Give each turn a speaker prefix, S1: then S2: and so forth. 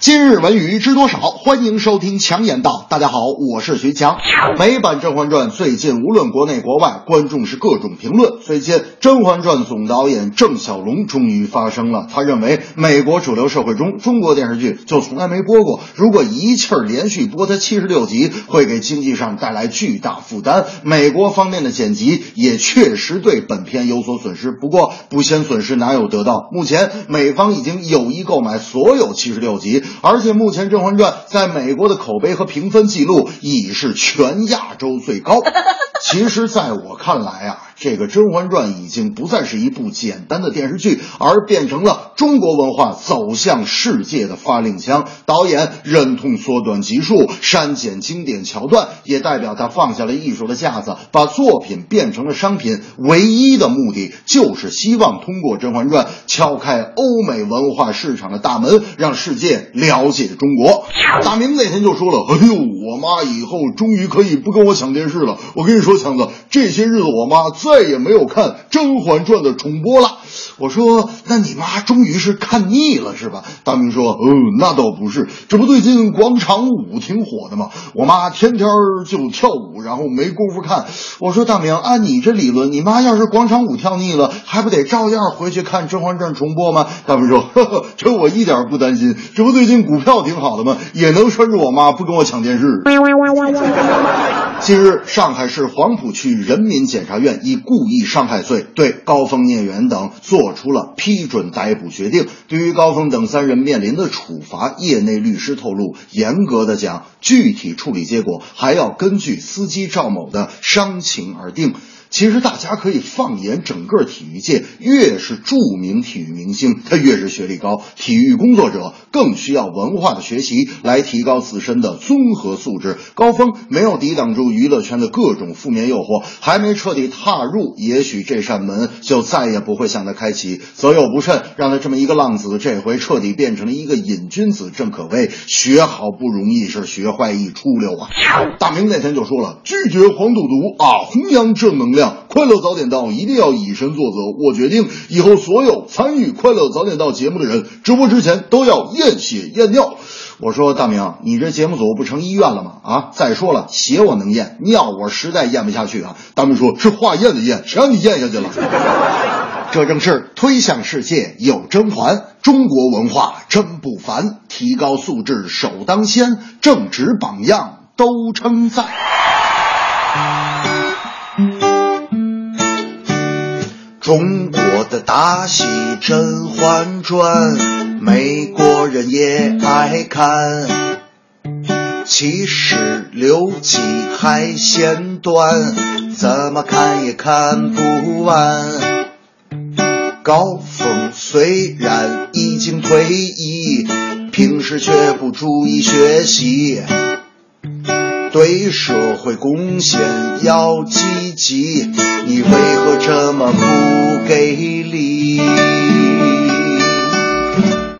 S1: 今日文娱知多少？欢迎收听强言道。大家好，我是徐强。美版《甄嬛传》最近无论国内国外，观众是各种评论。最近，《甄嬛传》总导演郑晓龙终于发声了。他认为，美国主流社会中，中国电视剧就从来没播过。如果一气儿连续播它七十六集，会给经济上带来巨大负担。美国方面的剪辑也确实对本片有所损失。不过，不嫌损失哪有得到？目前，美方已经有意购买所有七十六集。而且目前《甄嬛传》在美国的口碑和评分记录已是全亚洲最高。其实，在我看来啊，这个《甄嬛传》已经不再是一部简单的电视剧，而变成了中国文化走向世界的发令枪。导演忍痛缩短集数，删减经典桥段，也代表他放下了艺术的架子，把作品变成了商品。唯一的目的就是希望通过《甄嬛传》敲开欧美文化市场的大门，让世界了解中国。大明那天就说了：“哎呦，我妈以后终于可以不跟我抢电视了。”我跟你说，强子，这些日子我妈再也没有看《甄嬛传》的重播了。我说：“那你妈终于是看腻了是吧？”大明说：“哦，那倒不是，这不最近广场舞挺火的吗？我妈天天就跳舞，然后没工夫看。”我说：“大明，按你这理论，你妈要是广场舞跳腻了，还不得照样回去看《甄嬛传》重播吗？”大明说：“呵呵，这我一点不担心，这不最近股票挺好的吗？也能拴住我妈不跟我抢电视。”近日，上海市黄浦区人民检察院以故意伤害罪对高峰、聂远等作出了批准逮捕决定。对于高峰等三人面临的处罚，业内律师透露，严格的讲，具体处理结果还要根据司机赵某的伤情而定。其实大家可以放眼整个体育界，越是著名体育明星，他越是学历高。体育工作者更需要文化的学习来提高自身的综合素质。高峰没有抵挡住娱乐圈的各种负面诱惑，还没彻底踏入，也许这扇门就再也不会向他开启。择友不慎，让他这么一个浪子，这回彻底变成了一个瘾君子。正可谓学好不容易，是学坏一出溜啊！大明那天就说了，拒绝黄赌毒啊，弘扬正能量。快乐早点到一定要以身作则。我决定以后所有参与快乐早点到节目的人，直播之前都要验血验尿。我说大明，你这节目组不成医院了吗？啊，再说了，血我能验，尿我实在咽不下去啊。大明说是化验的验，谁让你咽下去了？这正是推向世界有甄嬛，中国文化真不凡，提高素质首当先，正直榜样都称赞。中国的大戏《甄嬛传》，美国人也爱看。其实六集还嫌短，怎么看也看不完。高峰虽然已经退役，平时却不注意学习。对社会贡献要积极，你为何这么不给力？